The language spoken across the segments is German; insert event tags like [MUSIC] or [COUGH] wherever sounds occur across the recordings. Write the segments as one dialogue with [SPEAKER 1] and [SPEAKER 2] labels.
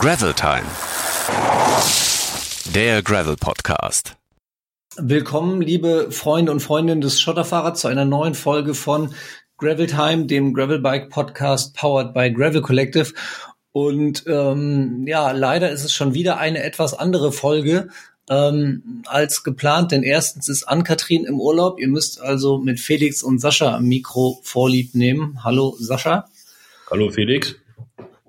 [SPEAKER 1] Gravel Time. Der Gravel Podcast.
[SPEAKER 2] Willkommen, liebe Freunde und Freundinnen des Schotterfahrers, zu einer neuen Folge von Gravel Time, dem Gravel Bike Podcast powered by Gravel Collective. Und ähm, ja, leider ist es schon wieder eine etwas andere Folge ähm, als geplant, denn erstens ist Ann-Kathrin im Urlaub. Ihr müsst also mit Felix und Sascha am Mikro vorlieb nehmen. Hallo Sascha.
[SPEAKER 3] Hallo Felix.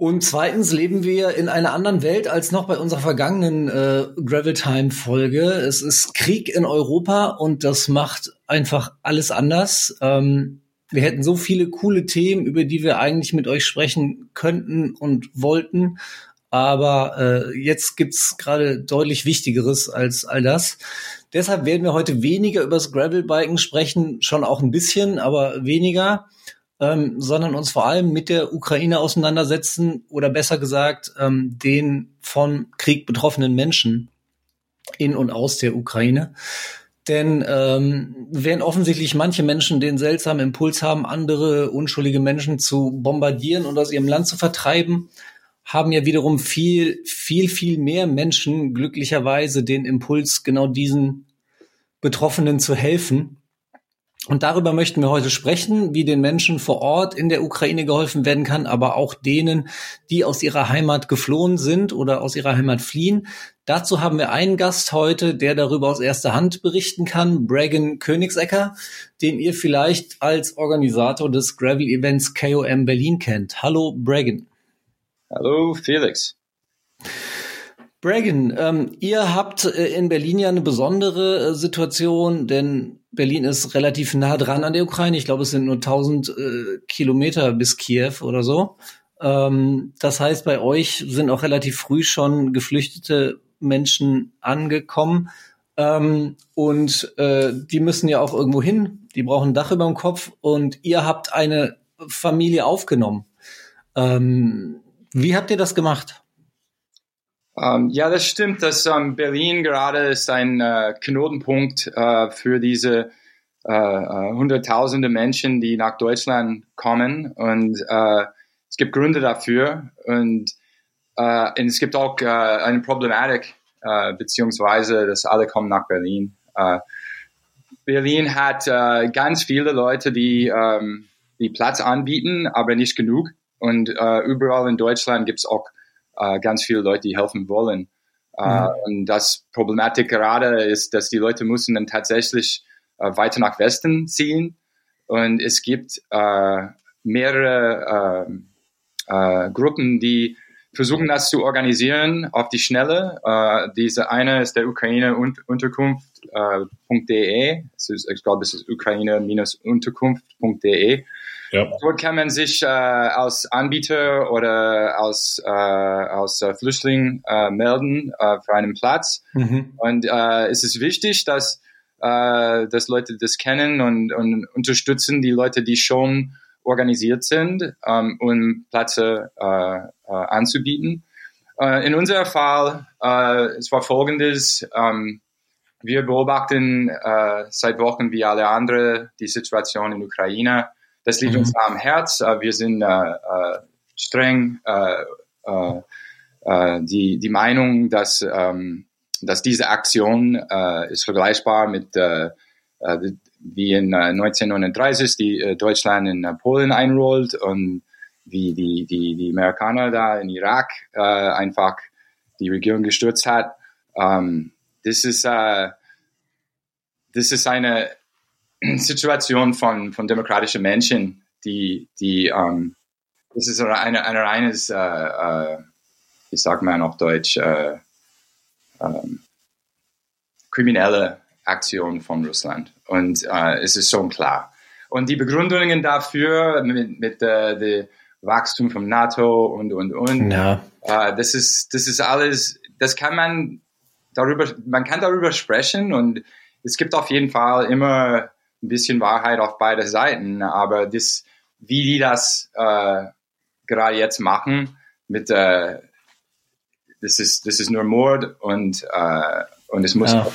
[SPEAKER 2] Und zweitens leben wir in einer anderen Welt als noch bei unserer vergangenen äh, Gravel Time Folge. Es ist Krieg in Europa und das macht einfach alles anders. Ähm, wir hätten so viele coole Themen, über die wir eigentlich mit euch sprechen könnten und wollten. Aber äh, jetzt gibt's gerade deutlich Wichtigeres als all das. Deshalb werden wir heute weniger über das Gravelbiken sprechen, schon auch ein bisschen, aber weniger ähm, sondern uns vor allem mit der Ukraine auseinandersetzen oder besser gesagt ähm, den von Krieg betroffenen Menschen in und aus der Ukraine. Denn ähm, während offensichtlich manche Menschen den seltsamen Impuls haben, andere unschuldige Menschen zu bombardieren und aus ihrem Land zu vertreiben, haben ja wiederum viel, viel, viel mehr Menschen glücklicherweise den Impuls, genau diesen Betroffenen zu helfen und darüber möchten wir heute sprechen, wie den Menschen vor Ort in der Ukraine geholfen werden kann, aber auch denen, die aus ihrer Heimat geflohen sind oder aus ihrer Heimat fliehen. Dazu haben wir einen Gast heute, der darüber aus erster Hand berichten kann, Bragan Königsecker, den ihr vielleicht als Organisator des Gravel-Events KOM Berlin kennt. Hallo Bragan.
[SPEAKER 4] Hallo Felix.
[SPEAKER 2] Bragan, ähm, ihr habt äh, in Berlin ja eine besondere äh, Situation, denn Berlin ist relativ nah dran an der Ukraine. Ich glaube, es sind nur 1000 äh, Kilometer bis Kiew oder so. Ähm, das heißt, bei euch sind auch relativ früh schon geflüchtete Menschen angekommen. Ähm, und äh, die müssen ja auch irgendwo hin. Die brauchen ein Dach über dem Kopf. Und ihr habt eine Familie aufgenommen. Ähm, wie habt ihr das gemacht?
[SPEAKER 4] Ähm, ja, das stimmt, dass ähm, Berlin gerade ist ein uh, Knotenpunkt uh, für diese uh, Hunderttausende Menschen, die nach Deutschland kommen. Und es gibt Gründe dafür. Und, und es gibt auch eine Problematik, beziehungsweise, dass alle kommen nach Berlin. Berlin hat ganz viele Leute, die, ähm, die Platz anbieten, aber nicht genug. Und überall in Deutschland gibt es auch äh, ganz viele Leute, die helfen wollen. Äh, mhm. und das Problematik gerade ist, dass die Leute müssen dann tatsächlich äh, weiter nach Westen ziehen. Und es gibt äh, mehrere äh, äh, Gruppen, die versuchen das zu organisieren auf die Schnelle. Äh, diese eine ist der Ukraine-Unterkunft.de. Äh, ich glaube, es ist Ukraine-Unterkunft.de. Ja. Dort kann man sich äh, als Anbieter oder als, äh, als äh, Flüchtling äh, melden äh, für einen Platz. Mhm. Und äh, es ist wichtig, dass, dass Leute das kennen und, und unterstützen die Leute, die schon organisiert sind, ähm, um Plätze anzubieten. In unserem Fall, es war folgendes, ähm, wir beobachten seit Wochen wie alle anderen die Situation in Ukraine das liegt mhm. uns am Herz. Äh, wir sind äh, äh, streng äh, äh, äh, die, die Meinung, dass, ähm, dass diese Aktion äh, ist vergleichbar mit äh, wie in äh, 1939 die äh, Deutschland in Polen einrollt und wie die, die, die Amerikaner da in Irak äh, einfach die Regierung gestürzt hat. Ähm, das ist äh, das ist eine Situation von, von demokratischen Menschen, die, die ähm, das ist eine, eine reines, äh, äh, wie sagt man auf Deutsch, äh, ähm, kriminelle Aktion von Russland. Und äh, es ist schon klar. Und die Begründungen dafür mit, mit äh, dem Wachstum von NATO und, und, und, ja. äh, das ist, das ist alles, das kann man darüber, man kann darüber sprechen und es gibt auf jeden Fall immer ein bisschen Wahrheit auf beide Seiten, aber das, wie die das äh, gerade jetzt machen, mit äh, das ist das ist nur Mord und äh, und es muss. Ja.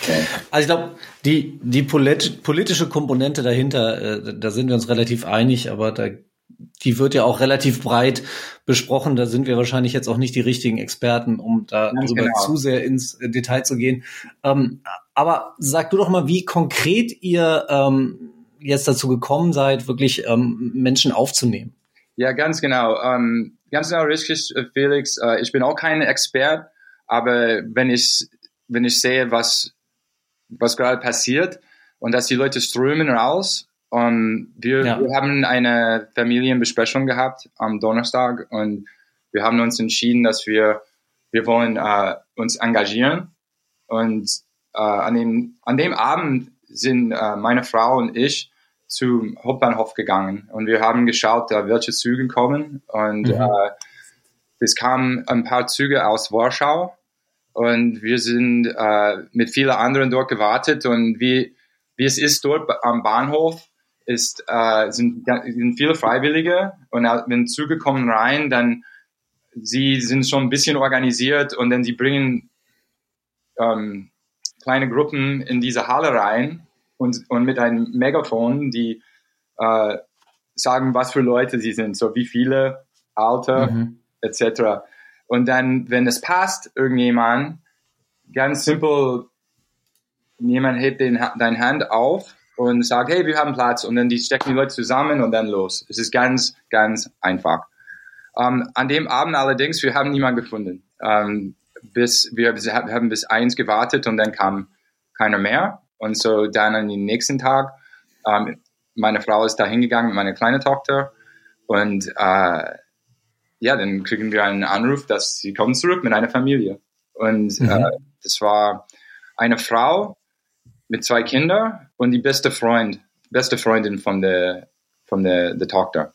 [SPEAKER 2] Also ich glaube, die die polit politische Komponente dahinter, äh, da sind wir uns relativ einig, aber da die wird ja auch relativ breit besprochen. Da sind wir wahrscheinlich jetzt auch nicht die richtigen Experten, um da drüber genau. zu sehr ins Detail zu gehen. Ähm, aber sag du doch mal, wie konkret ihr ähm, jetzt dazu gekommen seid, wirklich ähm, Menschen aufzunehmen.
[SPEAKER 4] Ja, ganz genau. Ähm, ganz genau richtig, äh, Felix. Äh, ich bin auch kein Expert, aber wenn ich, wenn ich sehe, was, was gerade passiert und dass die Leute strömen raus, ähm, wir, ja. wir haben eine Familienbesprechung gehabt am Donnerstag und wir haben uns entschieden, dass wir, wir wollen äh, uns engagieren. Und äh, an, dem, an dem Abend sind äh, meine Frau und ich zum Hauptbahnhof gegangen. Und wir haben geschaut, welche Züge kommen. Und mhm. es kamen ein paar Züge aus Warschau. Und wir sind mit vielen anderen dort gewartet. Und wie, wie es ist dort am Bahnhof, ist, äh, sind, sind viele Freiwillige und wenn Züge kommen rein, dann sie sind schon ein bisschen organisiert und dann sie bringen ähm, kleine Gruppen in diese Halle rein und, und mit einem Megafon, die äh, sagen, was für Leute sie sind, so wie viele, Alter, mhm. etc. Und dann, wenn es passt, irgendjemand, ganz simpel, jemand hebt den, deine Hand auf und sagt, hey, wir haben Platz und dann die stecken die Leute zusammen und dann los. Es ist ganz, ganz einfach. Ähm, an dem Abend allerdings, wir haben niemanden gefunden. Ähm, bis wir haben bis eins gewartet und dann kam keiner mehr. Und so dann an den nächsten Tag, ähm, meine Frau ist da hingegangen mit meiner kleinen Tochter und äh, ja, dann kriegen wir einen Anruf, dass sie kommen zurück mit einer Familie. Und mhm. äh, das war eine Frau mit zwei Kindern und die beste Freund, beste Freundin von der von der, der Tochter.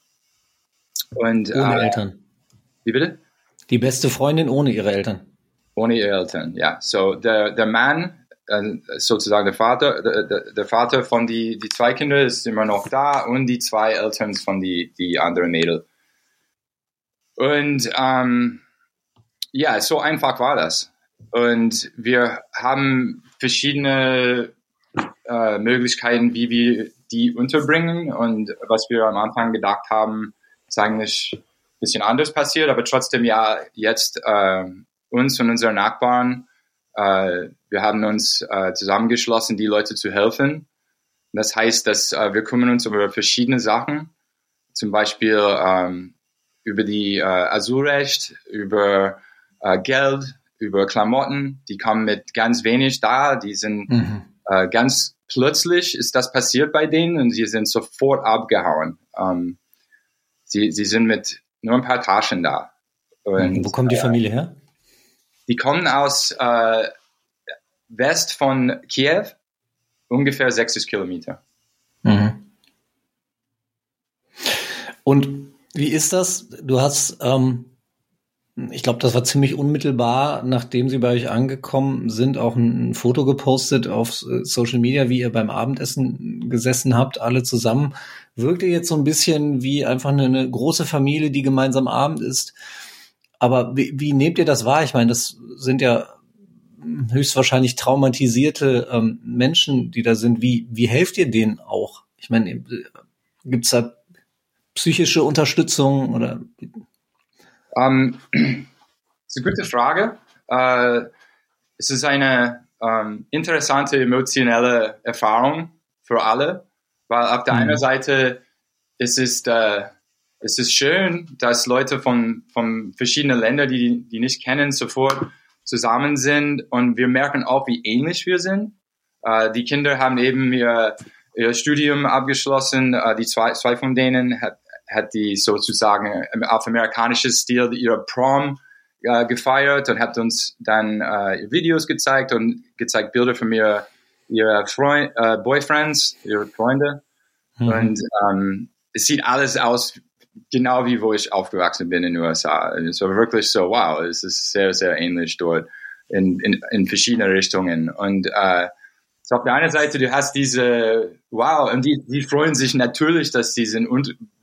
[SPEAKER 2] Und, ohne äh, Eltern.
[SPEAKER 4] Wie bitte?
[SPEAKER 2] Die beste Freundin ohne ihre Eltern.
[SPEAKER 4] Ohne ihre Eltern, ja. So der der Mann äh, sozusagen der Vater, der, der, Vater von die, die zwei Kinder ist immer noch da und die zwei Eltern von die, die anderen Mädel. Und ähm, ja, so einfach war das. Und wir haben verschiedene äh, Möglichkeiten, wie wir die unterbringen. Und was wir am Anfang gedacht haben, ist eigentlich ein bisschen anders passiert, aber trotzdem ja jetzt äh, uns und unsere Nachbarn äh, wir haben uns äh, zusammengeschlossen, die Leute zu helfen. Das heißt, dass äh, wir kümmern uns über verschiedene Sachen, zum Beispiel ähm, über die äh, Asylrecht, über Geld, über Klamotten. Die kommen mit ganz wenig da. Die sind mhm. Äh, ganz plötzlich ist das passiert bei denen und sie sind sofort abgehauen. Ähm, sie, sie sind mit nur ein paar Taschen da.
[SPEAKER 2] Und, Wo kommt die äh, Familie her?
[SPEAKER 4] Die kommen aus äh, West von Kiew, ungefähr 60 Kilometer. Mhm.
[SPEAKER 2] Und wie ist das? Du hast, ähm, ich glaube, das war ziemlich unmittelbar, nachdem sie bei euch angekommen sind, auch ein, Foto gepostet auf äh, Social Media, wie ihr beim Abendessen gesessen habt, alle zusammen. Wirkt ihr jetzt so ein bisschen wie einfach eine, eine große Familie, die gemeinsam Abend ist? Aber wie, wie nehmt ihr das wahr? Ich meine, das sind ja höchstwahrscheinlich traumatisierte ähm, Menschen, die da sind. Wie, wie helft ihr denen auch? Ich meine, gibt's da psychische Unterstützung oder?
[SPEAKER 4] Ähm, [CLEARS THROAT] ist eine gute Frage. Uh, es ist eine ähm, interessante emotionelle Erfahrung für alle, weil auf der mhm. einen Seite es ist uh, es ist schön, dass Leute von, von verschiedenen Ländern, die die nicht kennen, sofort zusammen sind und wir merken auch, wie ähnlich wir sind. Äh, die Kinder haben eben ihr, ihr Studium abgeschlossen. Äh, die zwei, zwei von denen hat, hat die sozusagen auf amerikanisches Stil ihre Prom äh, gefeiert und hat uns dann äh, Videos gezeigt und gezeigt Bilder von mir, ihre Freund, äh, Boyfriends, ihre Freunde. Mhm. Und ähm, es sieht alles aus genau wie wo ich aufgewachsen bin in den USA. Es war wirklich so, wow, es ist sehr, sehr ähnlich dort in, in, in verschiedene Richtungen. Und äh, so auf der einen Seite, du hast diese, wow, und die, die freuen sich natürlich, dass sie sind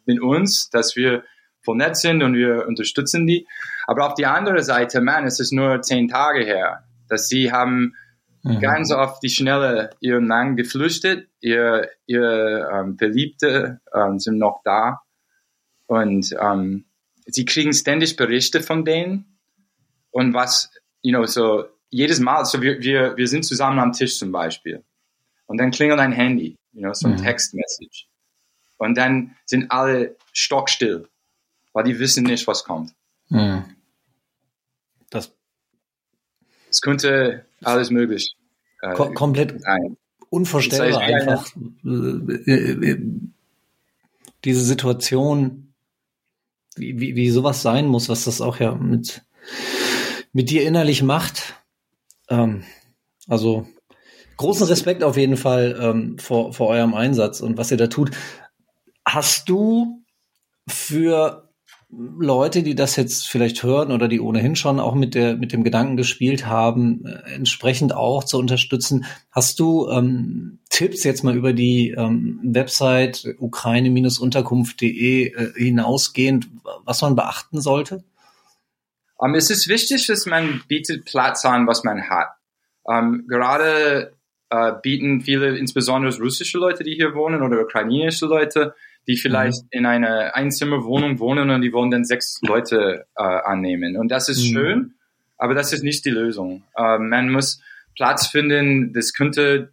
[SPEAKER 4] mit uns, dass wir vernetzt sind und wir unterstützen die. Aber auf die andere Seite, man, es ist nur zehn Tage her, dass sie haben mhm. ganz auf die Schnelle ihren Mann geflüchtet, ihr, ihr ähm, Verliebte ähm, sind noch da Und ähm, sie kriegen ständig Berichte von denen und was, you know, so jedes Mal, so wir, wir, wir sind zusammen am Tisch zum Beispiel und dann klingelt ein Handy, you know, so ein mhm. Textmessage und dann sind alle stockstill, weil die wissen nicht, was kommt. Mhm. Das, das könnte alles möglich.
[SPEAKER 2] Äh, Kom komplett sein. unvorstellbar das heißt, einfach. Äh, äh, diese Situation, wie, wie, wie sowas sein muss, was das auch ja mit, mit dir innerlich macht. Ähm, also großen Respekt auf jeden Fall ähm, vor, vor eurem Einsatz und was ihr da tut. Hast du für Leute, die das jetzt vielleicht hören oder die ohnehin schon auch mit der mit dem Gedanken gespielt haben, äh, entsprechend auch zu unterstützen. Hast du ähm, Tipps jetzt mal über die ähm, Website ukraine-unterkunft.de äh, hinausgehend, was man beachten sollte?
[SPEAKER 4] Um, ähm, es ist wichtig, dass man bietet Platz an, was man hat. Um, ähm, gerade uh, bieten viele, insbesondere russische Leute, die hier wohnen oder ukrainische Leute, die vielleicht mhm. in einer Einzimmerwohnung wohnen und die wollen dann sechs Leute äh, annehmen. Und das ist mhm. schön, aber das ist nicht die Lösung. Äh, man muss Platz finden, das könnte,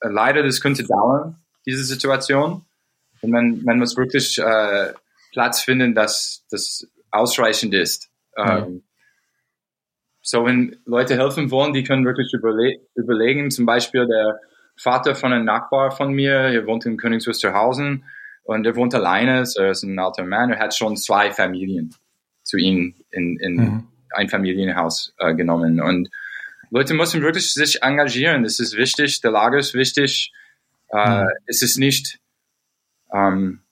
[SPEAKER 4] äh, leider, das könnte dauern, diese Situation. Und man, man muss wirklich äh, Platz finden, dass das ausreichend ist. Mhm. So, wenn Leute helfen wollen, die können wirklich überle überlegen, zum Beispiel der Vater von einem Nachbar von mir, er wohnt in Königs Wusterhausen, und er wohnt alleine, so er ist ein alter Mann, er hat schon zwei Familien zu ihm in, in mhm. ein Familienhaus äh, genommen. Und Leute müssen wirklich sich engagieren. Das ist wichtig, der Lager ist wichtig. Äh, mhm. Es ist nicht, ähm,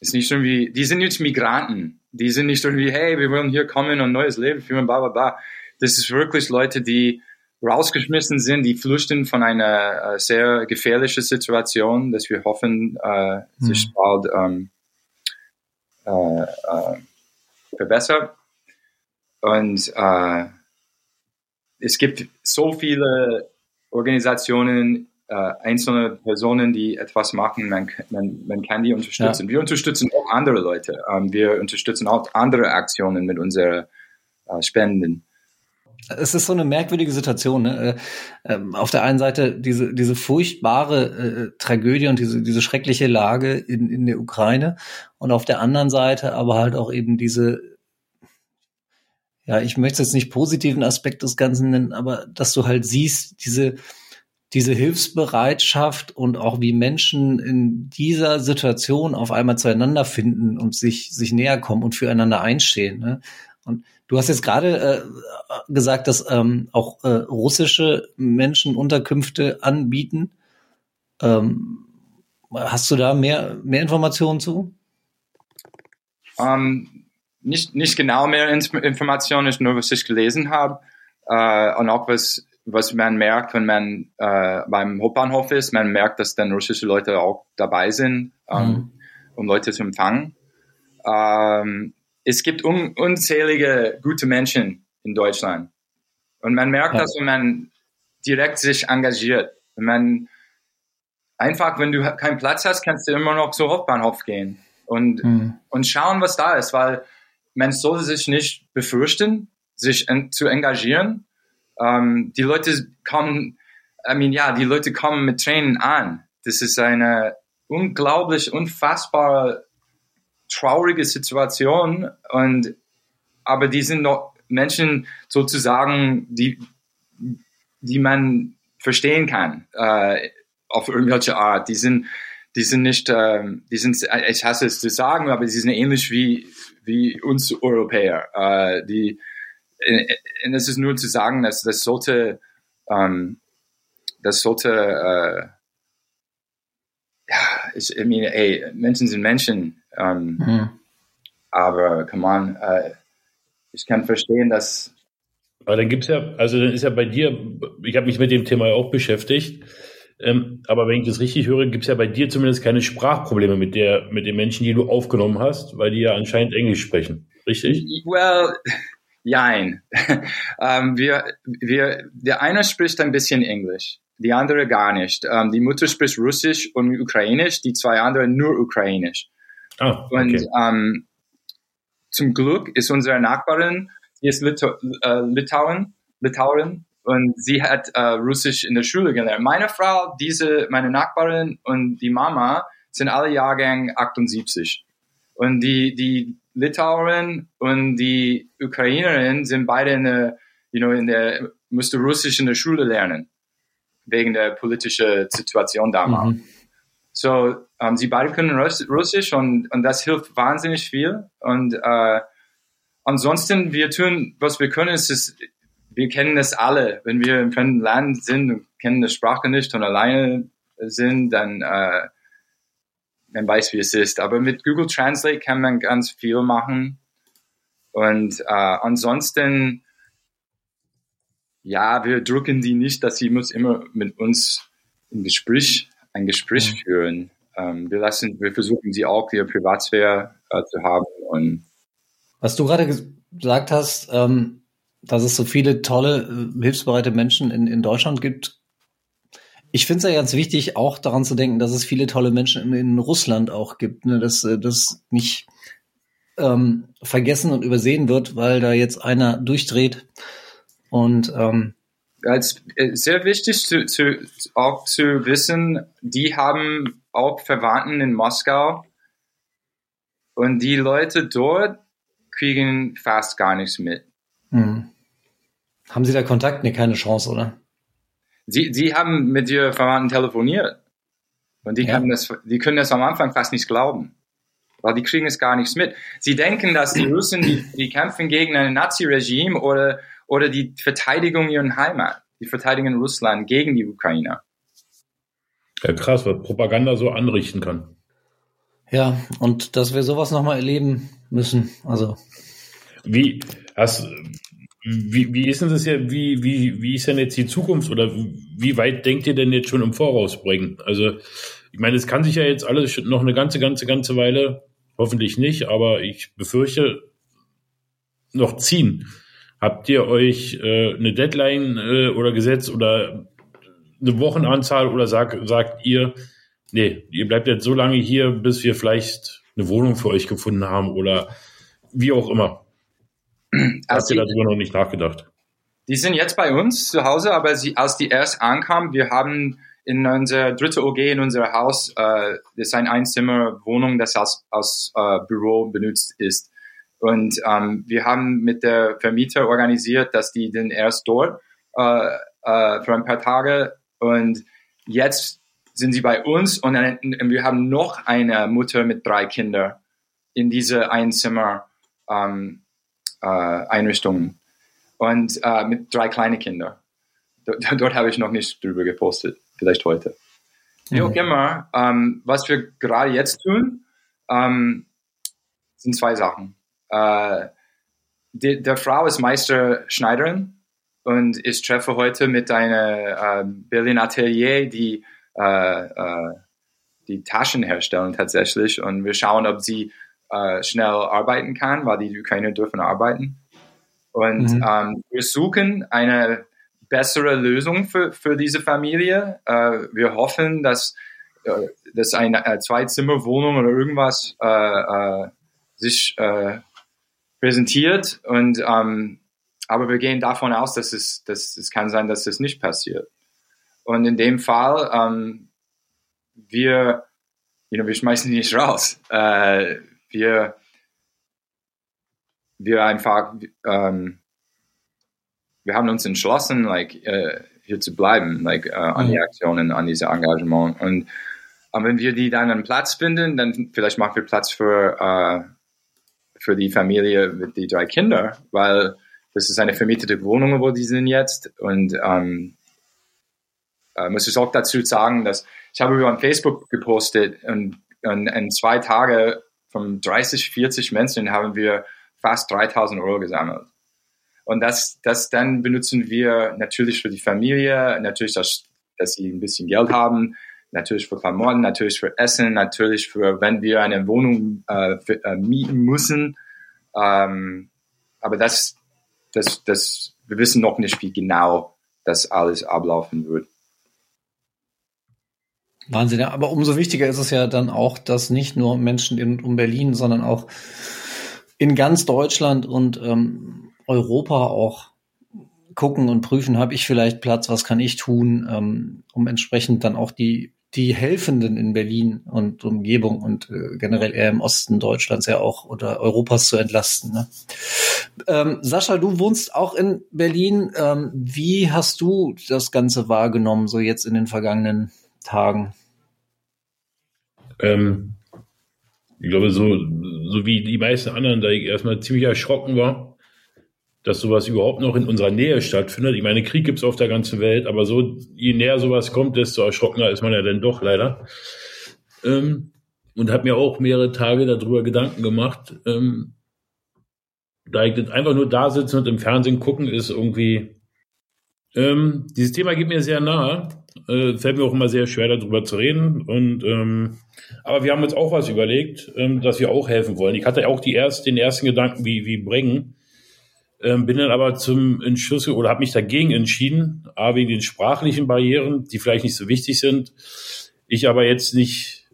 [SPEAKER 4] es ist nicht irgendwie, die sind nicht Migranten. Die sind nicht irgendwie, hey, wir wollen hier kommen und neues Leben führen, bla bla bla. Das ist wirklich Leute, die rausgeschmissen sind, die flüchten von einer äh, sehr gefährlichen Situation, dass wir hoffen, äh, sich mhm. bald ähm, äh, äh, verbessert. Und äh, es gibt so viele Organisationen, äh, einzelne Personen, die etwas machen, man, man, man kann die unterstützen. Ja. Wir unterstützen auch andere Leute. Ähm, wir unterstützen auch andere Aktionen mit unseren äh, Spenden
[SPEAKER 2] es ist so eine merkwürdige Situation. Ne? Äh, ähm, auf der einen Seite diese, diese furchtbare äh, Tragödie und diese, diese schreckliche Lage in, in der Ukraine und auf der anderen Seite aber halt auch eben diese, ja, ich möchte jetzt nicht positiven Aspekt des Ganzen nennen, aber dass du halt siehst, diese, diese Hilfsbereitschaft und auch wie Menschen in dieser Situation auf einmal zueinander finden und sich, sich näher kommen und füreinander einstehen. Ne? Und du hast jetzt gerade äh, gesagt, dass ähm, auch äh, russische Menschen Unterkünfte anbieten. Ähm, hast du da mehr, mehr Informationen zu?
[SPEAKER 4] Um, ähm, nicht, nicht genau mehr Informationen, ist nur was ich gelesen habe. Äh, und auch was, was man merkt, wenn man äh, beim Hauptbahnhof ist, man merkt, dass dann russische Leute auch dabei sind, ähm, mhm. um Leute zu empfangen. Ähm, es gibt un unzählige gute Menschen in Deutschland. Und man merkt ja. das, wenn man direkt sich engagiert. Wenn man einfach, wenn du keinen Platz hast, kannst du immer noch zur Hauptbahnhof gehen und, mhm. und schauen, was da ist, weil man sollte sich nicht befürchten, sich en zu engagieren. Ähm, die Leute kommen, I mean, ja, die Leute kommen mit Tränen an. Das ist eine unglaublich, unfassbare traurige Situation und aber die sind noch Menschen sozusagen, die, die man verstehen kann äh, auf irgendwelche Art. Die sind, die sind nicht, äh, die sind, ich hasse es zu sagen, aber sie sind ähnlich wie wie uns Europäer. Äh, die, äh, und es ist nur zu sagen, dass das sollte, ähm, das sollte äh, ja, ich, I mean, ey, Menschen sind Menschen. Ähm, mhm. Aber, come on, äh, ich kann verstehen, dass.
[SPEAKER 3] Aber dann gibt's ja, also dann ist ja bei dir, ich habe mich mit dem Thema auch beschäftigt, ähm, aber wenn ich das richtig höre, gibt's ja bei dir zumindest keine Sprachprobleme mit der, mit den Menschen, die du aufgenommen hast, weil die ja anscheinend Englisch sprechen. Richtig?
[SPEAKER 4] Well, jein. um, [LAUGHS] wir, wir, der eine spricht ein bisschen Englisch die andere gar nicht. Ähm, die Mutter spricht Russisch und Ukrainisch, die zwei anderen nur Ukrainisch. Oh, okay. Und ähm, zum Glück ist unsere Nachbarin, die ist Lito äh, Litauen, Litauerin und sie hat äh, Russisch in der Schule gelernt. Meine Frau, diese, meine Nachbarin und die Mama sind alle Jahrgang 78. Und die, die Litauerin und die Ukrainerin sind beide in der, you know, in der, musste Russisch in der Schule lernen. Wegen der politischen Situation damals. Mhm. So, ähm, sie beide können Russisch und, und das hilft wahnsinnig viel. Und äh, ansonsten, wir tun, was wir können, ist, ist, wir kennen das alle. Wenn wir im fremden Land sind und kennen die Sprache nicht und alleine sind, dann äh, man weiß, wie es ist. Aber mit Google Translate kann man ganz viel machen. Und äh, ansonsten, ja, wir drücken die nicht, dass sie muss immer mit uns ein Gespräch, ein Gespräch mhm. führen. Ähm, wir lassen, wir versuchen sie auch ihre Privatsphäre äh, zu haben. Und
[SPEAKER 2] was du gerade gesagt hast, ähm, dass es so viele tolle, äh, hilfsbereite Menschen in, in Deutschland gibt, ich finde es ja ganz wichtig, auch daran zu denken, dass es viele tolle Menschen in, in Russland auch gibt, ne? dass äh, das nicht ähm, vergessen und übersehen wird, weil da jetzt einer durchdreht. Und ähm,
[SPEAKER 4] als äh, sehr wichtig zu, zu, auch zu wissen, die haben auch Verwandten in Moskau und die Leute dort kriegen fast gar nichts mit. Hm.
[SPEAKER 2] Haben Sie da Kontakt? Nee, keine Chance, oder?
[SPEAKER 4] Sie, sie haben mit ihren Verwandten telefoniert. Und die, ja. können das, die können das am Anfang fast nicht glauben. Weil die kriegen es gar nichts mit. Sie denken, dass die Russen, die, die kämpfen gegen ein Nazi-Regime oder, oder die Verteidigung ihrer Heimat. Die verteidigen Russland gegen die Ukrainer.
[SPEAKER 3] Ja, krass, was Propaganda so anrichten kann.
[SPEAKER 2] Ja, und dass wir sowas nochmal erleben müssen. Also.
[SPEAKER 3] Wie, hast, wie, wie ist denn das ja, wie, wie, wie ist denn jetzt die Zukunft oder wie weit denkt ihr denn jetzt schon im Voraus bringen? Also, ich meine, es kann sich ja jetzt alles noch eine ganze, ganze, ganze Weile, hoffentlich nicht, aber ich befürchte, noch ziehen. Habt ihr euch äh, eine Deadline äh, oder gesetzt oder eine Wochenanzahl oder sag, sagt ihr, nee, ihr bleibt jetzt so lange hier, bis wir vielleicht eine Wohnung für euch gefunden haben oder wie auch immer?
[SPEAKER 4] Also Hast du darüber noch nicht nachgedacht? Die sind jetzt bei uns zu Hause, aber sie, als die erst ankamen, wir haben in unser dritte OG in unser Haus, äh, das ist eine Einzimmerwohnung, das als, als äh, Büro benutzt ist. Und ähm, wir haben mit der Vermieter organisiert, dass die den erst dort äh, äh, für ein paar Tage und jetzt sind sie bei uns und, dann, und wir haben noch eine Mutter mit drei Kindern in diese Einzimmer ähm, äh, Einrichtungen und äh, mit drei kleinen Kindern. Dort, dort habe ich noch nicht drüber gepostet, vielleicht heute. Wie auch mhm. immer, ähm, was wir gerade jetzt tun, ähm, sind zwei Sachen. Äh, die, der Frau ist Meisterschneiderin und ich treffe heute mit einer äh, Berlin Atelier, die äh, äh, die Taschen herstellen tatsächlich und wir schauen, ob sie äh, schnell arbeiten kann, weil die Ukrainer dürfen arbeiten. Und mhm. ähm, wir suchen eine bessere Lösung für, für diese Familie. Äh, wir hoffen, dass, dass eine äh, Zweizimmerwohnung oder irgendwas äh, äh, sich äh, präsentiert. Und ähm, aber wir gehen davon aus, dass es, dass es kann sein, dass das nicht passiert. Und in dem Fall, ähm, wir, you know, wir schmeißen die nicht raus. Äh, wir, wir einfach, ähm, wir haben uns entschlossen, like, äh, hier zu bleiben, like, äh, an die mhm. Aktionen, an diese Engagement. Und äh, wenn wir die dann einen Platz finden, dann vielleicht machen wir Platz für, äh, für die Familie mit den drei Kindern, weil das ist eine vermietete Wohnung, wo die sind jetzt. Und ähm, äh, muss ich auch dazu sagen, dass ich habe über Facebook gepostet und, und in zwei Tagen von 30, 40 Menschen haben wir fast 3000 Euro gesammelt. Und das, das dann benutzen wir natürlich für die Familie, natürlich, dass, dass sie ein bisschen Geld haben, natürlich für Klamotten, natürlich für Essen, natürlich für, wenn wir eine Wohnung äh, für, äh, mieten müssen. Ähm, aber das, das, das, wir wissen noch nicht, wie genau das alles ablaufen wird.
[SPEAKER 2] Wahnsinn, aber umso wichtiger ist es ja dann auch, dass nicht nur Menschen in um Berlin, sondern auch in ganz Deutschland und ähm, Europa auch gucken und prüfen, habe ich vielleicht Platz, was kann ich tun, ähm, um entsprechend dann auch die die Helfenden in Berlin und Umgebung und äh, generell eher im Osten Deutschlands ja auch oder Europas zu entlasten. Ne? Ähm, Sascha, du wohnst auch in Berlin. Ähm, wie hast du das Ganze wahrgenommen, so jetzt in den vergangenen Tagen?
[SPEAKER 3] Ähm, ich glaube, so, so wie die meisten anderen, da ich erstmal ziemlich erschrocken war, dass sowas überhaupt noch in unserer Nähe stattfindet. Ich meine, Krieg gibt's auf der ganzen Welt, aber so, je näher sowas kommt, desto erschrockener ist man ja dann doch leider. Ähm, und habe mir auch mehrere Tage darüber Gedanken gemacht. Ähm, da ich einfach nur da sitzen und im Fernsehen gucken, ist irgendwie, ähm, dieses Thema geht mir sehr nahe. Äh, fällt mir auch immer sehr schwer, darüber zu reden. Und ähm, aber wir haben uns auch was überlegt, ähm, dass wir auch helfen wollen. Ich hatte auch die erst, den ersten Gedanken, wie, wie bringen ähm, bin dann aber zum Entschluss oder habe mich dagegen entschieden, a wegen den sprachlichen Barrieren, die vielleicht nicht so wichtig sind. Ich aber jetzt nicht,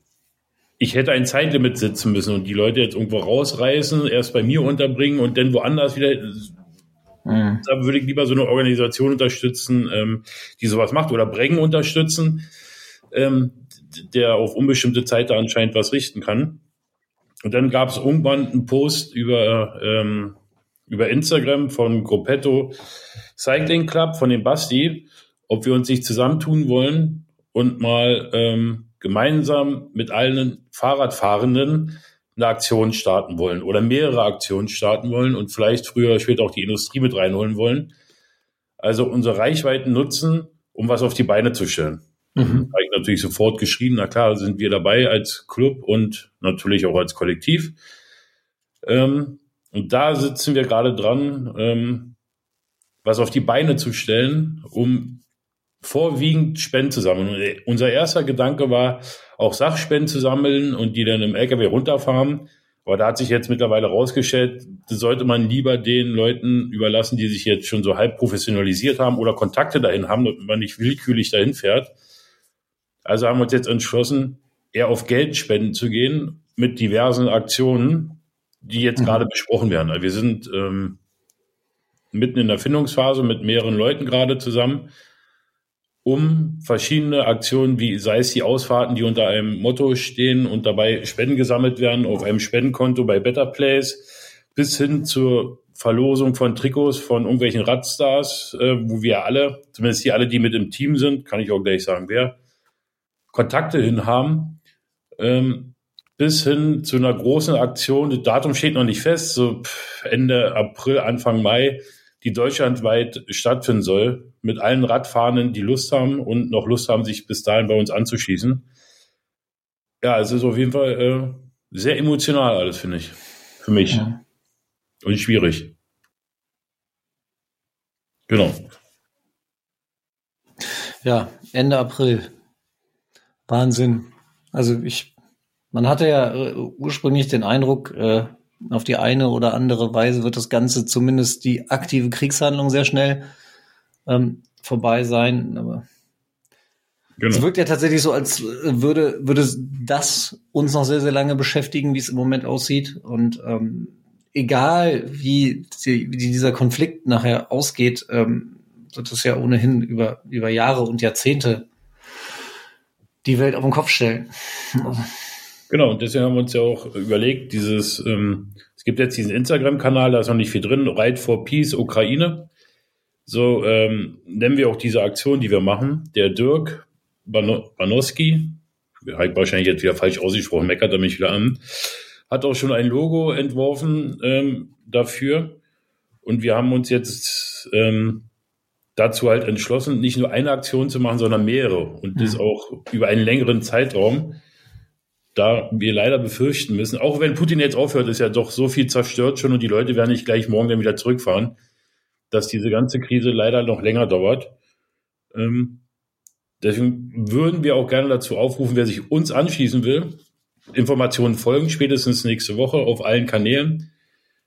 [SPEAKER 3] ich hätte ein Zeitlimit setzen müssen und die Leute jetzt irgendwo rausreißen, erst bei mir unterbringen und dann woanders wieder. Mhm. Da würde ich lieber so eine Organisation unterstützen, ähm, die sowas macht oder Brengen unterstützen, ähm, der auf unbestimmte Zeit da anscheinend was richten kann. Und dann gab es irgendwann einen Post über ähm, über Instagram von Gruppetto Cycling Club von dem Basti, ob wir uns nicht zusammentun wollen und mal ähm, gemeinsam mit allen Fahrradfahrenden eine Aktion starten wollen oder mehrere Aktionen starten wollen und vielleicht früher oder später auch die Industrie mit reinholen wollen. Also unsere Reichweiten nutzen, um was auf die Beine zu stellen. Mhm. Habe ich natürlich sofort geschrieben, na klar, sind wir dabei als Club und natürlich auch als Kollektiv. Ähm, und da sitzen wir gerade dran, ähm, was auf die Beine zu stellen, um vorwiegend Spenden zu sammeln. Und äh, unser erster Gedanke war, auch Sachspenden zu sammeln und die dann im LKW runterfahren. Aber da hat sich jetzt mittlerweile rausgestellt, das sollte man lieber den Leuten überlassen, die sich jetzt schon so halb professionalisiert haben oder Kontakte dahin haben, damit man nicht willkürlich dahin fährt. Also haben wir uns jetzt entschlossen, eher auf Geldspenden zu gehen mit diversen Aktionen, die jetzt mhm. gerade besprochen werden. Also wir sind ähm, mitten in der Findungsphase mit mehreren Leuten gerade zusammen, um verschiedene Aktionen, wie sei es die Ausfahrten, die unter einem Motto stehen und dabei Spenden gesammelt werden auf einem Spendenkonto bei Better Place, bis hin zur Verlosung von Trikots von irgendwelchen Radstars, äh, wo wir alle, zumindest die alle, die mit im Team sind, kann ich auch gleich sagen, wer, Kontakte hin haben, ähm, bis hin zu einer großen Aktion. Das Datum steht noch nicht fest, so Ende April, Anfang Mai, die deutschlandweit stattfinden soll, mit allen Radfahrenden, die Lust haben und noch Lust haben, sich bis dahin bei uns anzuschließen. Ja, es ist auf jeden Fall äh, sehr emotional alles, finde ich. Für mich. Ja. Und schwierig. Genau.
[SPEAKER 2] Ja, Ende April. Wahnsinn. Also ich man hatte ja äh, ursprünglich den Eindruck, äh, auf die eine oder andere Weise wird das Ganze zumindest die aktive Kriegshandlung sehr schnell ähm, vorbei sein. Aber genau. es wirkt ja tatsächlich so, als würde, würde das uns noch sehr, sehr lange beschäftigen, wie es im Moment aussieht. Und ähm, egal, wie, die, wie dieser Konflikt nachher ausgeht, ähm, wird es ja ohnehin über, über Jahre und Jahrzehnte die Welt auf den Kopf stellen.
[SPEAKER 3] Genau, und deswegen haben wir uns ja auch überlegt, dieses, ähm, es gibt jetzt diesen Instagram-Kanal, da ist noch nicht viel drin, Ride for Peace Ukraine. So ähm, nennen wir auch diese Aktion, die wir machen. Der Dirk Banowski, habe ich wahrscheinlich jetzt wieder falsch ausgesprochen, meckert er mich wieder an, hat auch schon ein Logo entworfen ähm, dafür. Und wir haben uns jetzt ähm, dazu halt entschlossen, nicht nur eine Aktion zu machen, sondern mehrere. Und das mhm. auch über einen längeren Zeitraum da wir leider befürchten müssen, auch wenn Putin jetzt aufhört, ist ja doch so viel zerstört schon und die Leute werden nicht gleich morgen dann wieder zurückfahren, dass diese ganze Krise leider noch länger dauert. Ähm, deswegen würden wir auch gerne dazu aufrufen, wer sich uns anschließen will, Informationen folgen, spätestens nächste Woche auf allen Kanälen,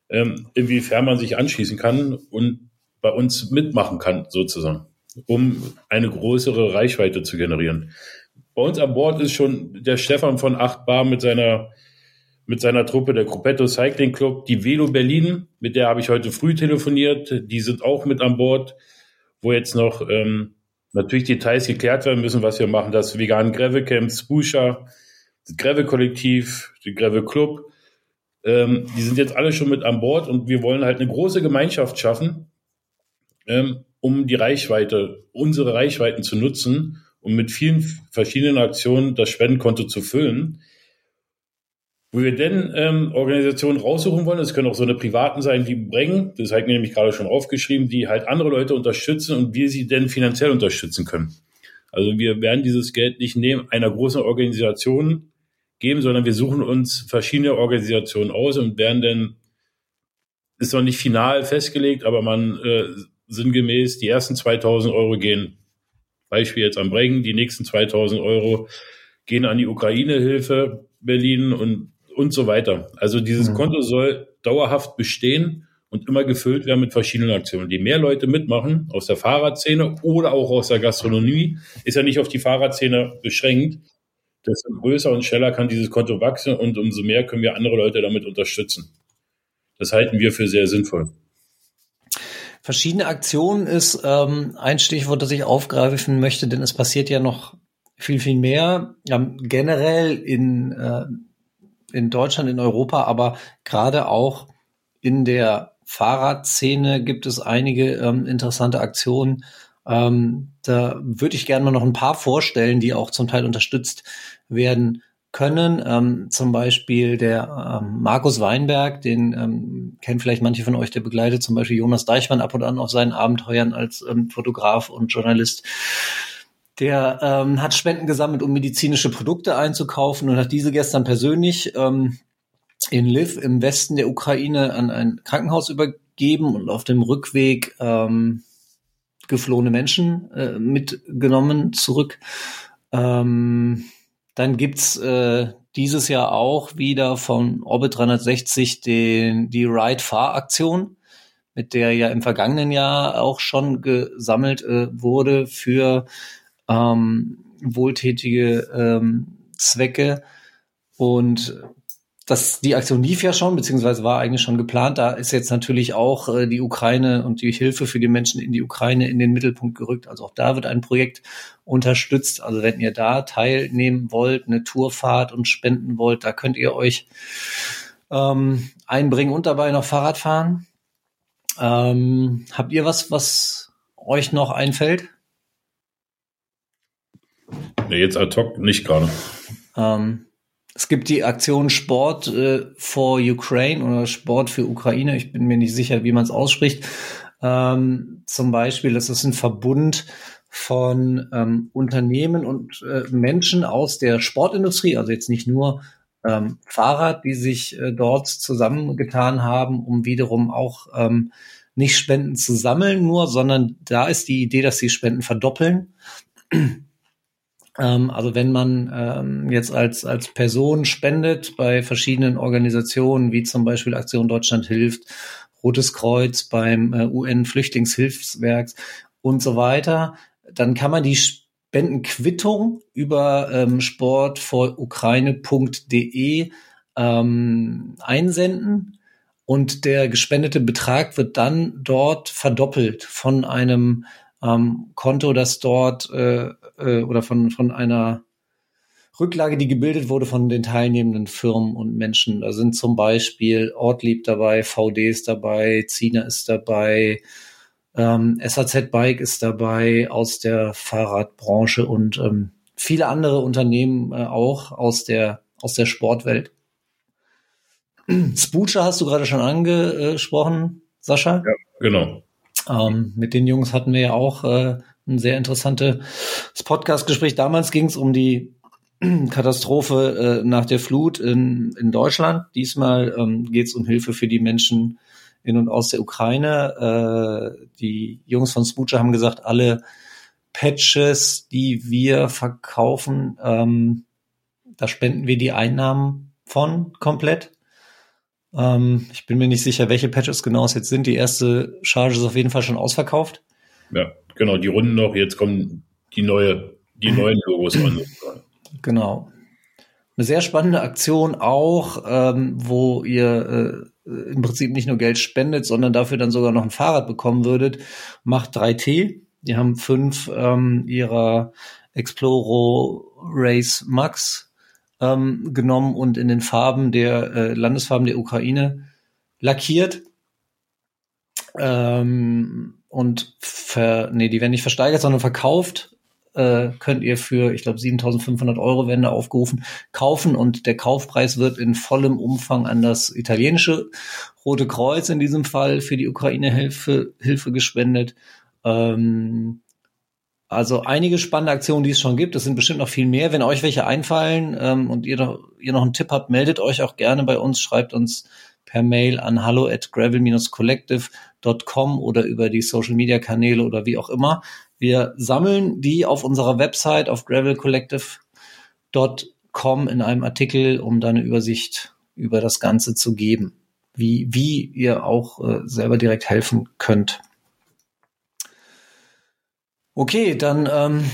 [SPEAKER 3] ähm, inwiefern man sich anschließen kann und bei uns mitmachen kann, sozusagen, um eine größere Reichweite zu generieren. Bei uns an Bord ist schon der Stefan von 8 Bar mit seiner mit seiner Truppe, der Gruppetto Cycling Club, die Velo Berlin, mit der habe ich heute früh telefoniert, die sind auch mit an Bord, wo jetzt noch ähm, natürlich Details geklärt werden müssen, was wir machen, das veganen Greve Camp, Spusha, das Greve Kollektiv, die Greve Club, ähm, die sind jetzt alle schon mit an Bord und wir wollen halt eine große Gemeinschaft schaffen, ähm, um die Reichweite, unsere Reichweiten zu nutzen, um mit vielen verschiedenen Aktionen das Spendenkonto zu füllen. Wo wir denn ähm, Organisationen raussuchen wollen, das können auch so eine privaten sein wie Brengen, das ich mir nämlich gerade schon aufgeschrieben, die halt andere Leute unterstützen und wir sie denn finanziell unterstützen können. Also wir werden dieses Geld nicht nehmen einer großen Organisation geben, sondern wir suchen uns verschiedene Organisationen aus und werden dann, ist noch nicht final festgelegt, aber man äh, sinngemäß, die ersten 2000 Euro gehen, Beispiel jetzt am Brengen, die nächsten 2000 Euro gehen an die Ukraine-Hilfe Berlin und, und so weiter. Also dieses mhm. Konto soll dauerhaft bestehen und immer gefüllt werden mit verschiedenen Aktionen. Die mehr Leute mitmachen aus der Fahrradszene oder auch aus der Gastronomie, ist ja nicht auf die Fahrradszene beschränkt, desto größer und schneller kann dieses Konto wachsen und umso mehr können wir andere Leute damit unterstützen. Das halten wir für sehr sinnvoll.
[SPEAKER 2] Verschiedene Aktionen ist ähm, ein Stichwort, das ich aufgreifen möchte, denn es passiert ja noch viel, viel mehr. Ähm, generell in, äh, in Deutschland, in Europa, aber gerade auch in der Fahrradszene gibt es einige ähm, interessante Aktionen. Ähm, da würde ich gerne mal noch ein paar vorstellen, die auch zum Teil unterstützt werden können. Ähm, zum Beispiel der ähm, Markus Weinberg, den ähm, kennen vielleicht manche von euch, der begleitet zum Beispiel Jonas Deichmann ab und an auf seinen Abenteuern als ähm, Fotograf und Journalist. Der ähm, hat Spenden gesammelt, um medizinische Produkte einzukaufen und hat diese gestern persönlich ähm, in Liv im Westen der Ukraine an ein Krankenhaus übergeben und auf dem Rückweg ähm, geflohene Menschen äh, mitgenommen zurück. Ähm, dann gibt's äh, dieses Jahr auch wieder von Orbit 360 den, die Ride Far Aktion, mit der ja im vergangenen Jahr auch schon gesammelt äh, wurde für ähm, wohltätige ähm, Zwecke. Und das, die Aktion lief ja schon, beziehungsweise war eigentlich schon geplant. Da ist jetzt natürlich auch äh, die Ukraine und die Hilfe für die Menschen in die Ukraine in den Mittelpunkt gerückt. Also auch da wird ein Projekt unterstützt. Also wenn ihr da teilnehmen wollt, eine Tourfahrt und spenden wollt, da könnt ihr euch ähm, einbringen und dabei noch Fahrrad fahren. Ähm, habt ihr was, was euch noch einfällt?
[SPEAKER 3] Nee, jetzt ad hoc nicht gerade.
[SPEAKER 2] Ähm, es gibt die Aktion Sport äh, for Ukraine oder Sport für Ukraine. Ich bin mir nicht sicher, wie man es ausspricht. Ähm, zum Beispiel, das ist ein Verbund von ähm, Unternehmen und äh, Menschen aus der Sportindustrie, also jetzt nicht nur ähm, Fahrer, die sich äh, dort zusammengetan haben, um wiederum auch ähm, nicht Spenden zu sammeln nur, sondern da ist die Idee, dass sie Spenden verdoppeln. Ähm, also wenn man ähm, jetzt als, als Person spendet bei verschiedenen Organisationen, wie zum Beispiel Aktion Deutschland hilft, Rotes Kreuz beim äh, UN-Flüchtlingshilfswerk und so weiter, dann kann man die Spendenquittung über ähm, sportvorukraine.de ähm, einsenden und der gespendete Betrag wird dann dort verdoppelt von einem ähm, Konto, das dort äh, äh, oder von, von einer Rücklage, die gebildet wurde von den teilnehmenden Firmen und Menschen. Da sind zum Beispiel Ortlieb dabei, VD ist dabei, Zina ist dabei, ähm, SAZ Bike ist dabei aus der Fahrradbranche und ähm, viele andere Unternehmen äh, auch aus der, aus der Sportwelt. Spucha hast du gerade schon angesprochen, Sascha?
[SPEAKER 3] Ja, genau.
[SPEAKER 2] Ähm, mit den Jungs hatten wir ja auch äh, ein sehr interessantes Podcast-Gespräch. Damals ging es um die [CLEARS THROAT] Katastrophe äh, nach der Flut in, in Deutschland. Diesmal ähm, geht es um Hilfe für die Menschen in und aus der Ukraine. Äh, die Jungs von Spucha haben gesagt, alle Patches, die wir verkaufen, ähm, da spenden wir die Einnahmen von komplett. Ähm, ich bin mir nicht sicher, welche Patches genau es jetzt sind. Die erste Charge ist auf jeden Fall schon ausverkauft.
[SPEAKER 3] Ja, genau, die Runden noch. Jetzt kommen die neue, die neuen Logos an. [CLEARS THROAT]
[SPEAKER 2] Genau. eine sehr spannende Aktion auch, ähm, wo ihr äh, im Prinzip nicht nur Geld spendet, sondern dafür dann sogar noch ein Fahrrad bekommen würdet. Macht 3T. Die haben fünf ähm, ihrer Exploro Race Max ähm, genommen und in den Farben der äh, Landesfarben der Ukraine lackiert. Ähm, und ver, nee, die werden nicht versteigert, sondern verkauft. Äh, könnt ihr für, ich glaube, 7.500 Euro werden da aufgerufen, kaufen und der Kaufpreis wird in vollem Umfang an das italienische Rote Kreuz in diesem Fall für die Ukraine Hilfe, Hilfe gespendet. Ähm, also einige spannende Aktionen, die es schon gibt. Es sind bestimmt noch viel mehr. Wenn euch welche einfallen ähm, und ihr noch, ihr noch einen Tipp habt, meldet euch auch gerne bei uns. Schreibt uns per Mail an hallo at gravel-collective.com oder über die Social Media Kanäle oder wie auch immer. Wir sammeln die auf unserer Website auf gravelcollective.com in einem Artikel, um da eine Übersicht über das Ganze zu geben, wie, wie ihr auch äh, selber direkt helfen könnt. Okay, dann ähm,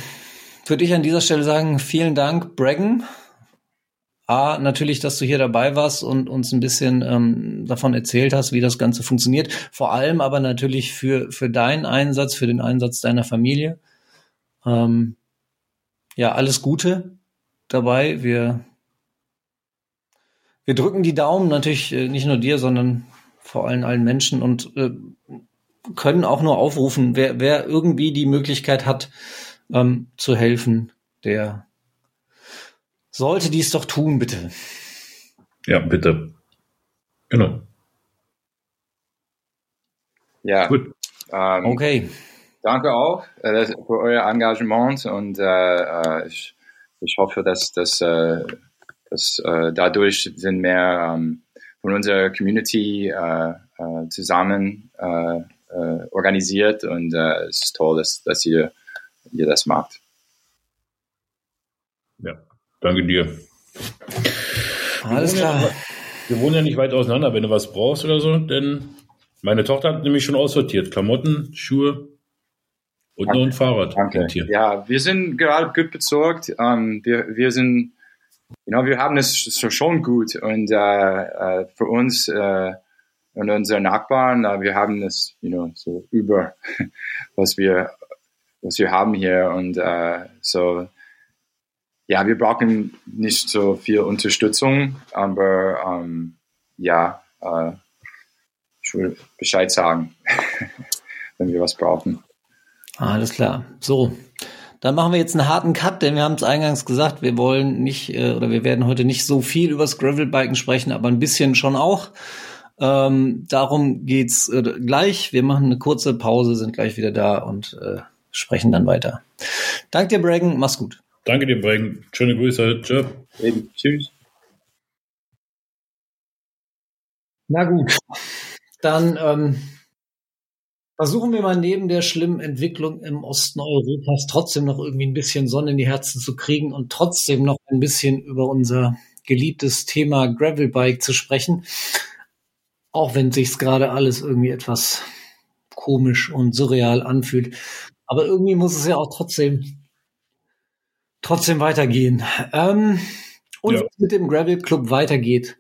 [SPEAKER 2] würde ich an dieser Stelle sagen, vielen Dank, Braggen. A, natürlich, dass du hier dabei warst und uns ein bisschen ähm, davon erzählt hast, wie das Ganze funktioniert. Vor allem aber natürlich für, für deinen Einsatz, für den Einsatz deiner Familie. Ähm, ja, alles Gute dabei. Wir, wir drücken die Daumen natürlich äh, nicht nur dir, sondern vor allem allen Menschen und äh, können auch nur aufrufen, wer, wer irgendwie die Möglichkeit hat, ähm, zu helfen, der sollte dies doch tun, bitte.
[SPEAKER 3] Ja, bitte. Genau.
[SPEAKER 4] Ja.
[SPEAKER 2] Gut. Ähm, okay.
[SPEAKER 4] Danke auch äh, für euer Engagement und äh, äh, ich, ich hoffe, dass, dass, äh, dass äh, dadurch sind mehr ähm, von unserer Community äh, äh, zusammen äh, äh, organisiert und äh, es ist toll, dass, dass ihr, ihr das macht.
[SPEAKER 3] Ja, Danke dir.
[SPEAKER 2] Alles klar. Ja,
[SPEAKER 3] wir wohnen ja nicht weit auseinander, wenn du was brauchst oder so, denn meine Tochter hat nämlich schon aussortiert. Klamotten, Schuhe und Danke. noch ein Fahrrad.
[SPEAKER 4] Danke. Ja, wir sind gerade gut besorgt. Ähm, wir, wir sind, you know, wir haben es schon gut und uh, uh, für uns uh, und unsere Nachbarn, wir haben es, you know, so über, [LAUGHS] was wir, was wir haben hier und so ja, wir brauchen nicht so viel Unterstützung, aber ähm, ja, äh, ich will Bescheid sagen, [LAUGHS] wenn wir was brauchen.
[SPEAKER 2] Alles klar. So, dann machen wir jetzt einen harten Cut, denn wir haben es eingangs gesagt, wir wollen nicht äh, oder wir werden heute nicht so viel über das Gravelbiken sprechen, aber ein bisschen schon auch. Ähm, darum geht's äh, gleich. Wir machen eine kurze Pause, sind gleich wieder da und äh, sprechen dann weiter. Danke dir, Bragan. Mach's gut.
[SPEAKER 3] Danke dir, Brengen. Schöne Grüße. Tschö.
[SPEAKER 4] Eben. Tschüss.
[SPEAKER 2] Na gut, dann ähm, versuchen wir mal neben der schlimmen Entwicklung im Osten Europas trotzdem noch irgendwie ein bisschen Sonne in die Herzen zu kriegen und trotzdem noch ein bisschen über unser geliebtes Thema Gravelbike zu sprechen. Auch wenn sich's gerade alles irgendwie etwas komisch und surreal anfühlt. Aber irgendwie muss es ja auch trotzdem trotzdem weitergehen. Ähm, und ja. mit dem Gravel Club weitergeht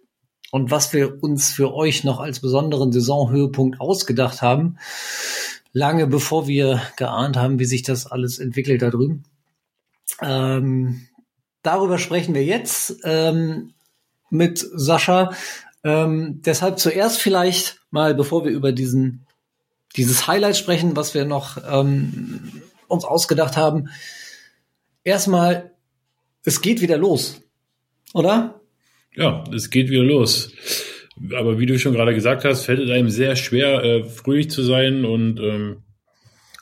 [SPEAKER 2] und was wir uns für euch noch als besonderen Saisonhöhepunkt ausgedacht haben, lange bevor wir geahnt haben, wie sich das alles entwickelt da drüben. Ähm, darüber sprechen wir jetzt ähm, mit Sascha. Ähm, deshalb zuerst vielleicht mal, bevor wir über diesen dieses Highlight sprechen, was wir noch ähm, uns ausgedacht haben, erstmal, es geht wieder los, oder?
[SPEAKER 3] Ja, es geht wieder los. Aber wie du schon gerade gesagt hast, fällt es einem sehr schwer, äh, fröhlich zu sein und ähm,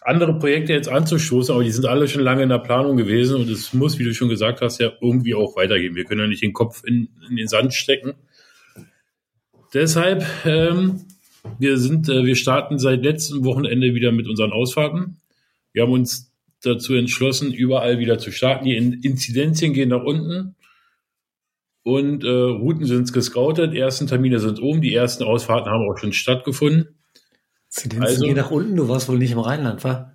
[SPEAKER 3] andere Projekte jetzt anzustoßen, aber die sind alle schon lange in der Planung gewesen und es muss, wie du schon gesagt hast, ja irgendwie auch weitergehen. Wir können ja nicht den Kopf in, in den Sand stecken. Deshalb, ähm, wir sind, äh, wir starten seit letztem Wochenende wieder mit unseren Ausfahrten. Wir haben uns dazu entschlossen, überall wieder zu starten. Die Inzidenzien gehen nach unten und äh, Routen sind gescoutet. Die ersten Termine sind oben, die ersten Ausfahrten haben auch schon stattgefunden.
[SPEAKER 2] Inzidenzien also, gehen nach unten, du warst wohl nicht im Rheinland, wa?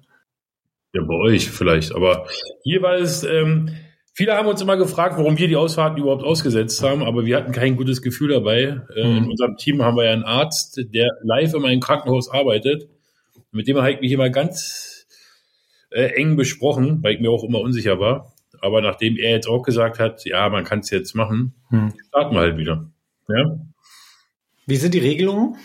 [SPEAKER 3] Ja, bei euch vielleicht, aber hier war es, ähm, Viele haben uns immer gefragt, warum wir die Ausfahrten überhaupt ausgesetzt haben, aber wir hatten kein gutes Gefühl dabei. Äh, mhm. In unserem Team haben wir ja einen Arzt, der live in meinem Krankenhaus arbeitet. Mit dem habe ich mich immer ganz äh, eng besprochen, weil ich mir auch immer unsicher war. Aber nachdem er jetzt auch gesagt hat, ja, man kann es jetzt machen, hm. starten wir halt wieder. Ja?
[SPEAKER 2] Wie sind die Regelungen?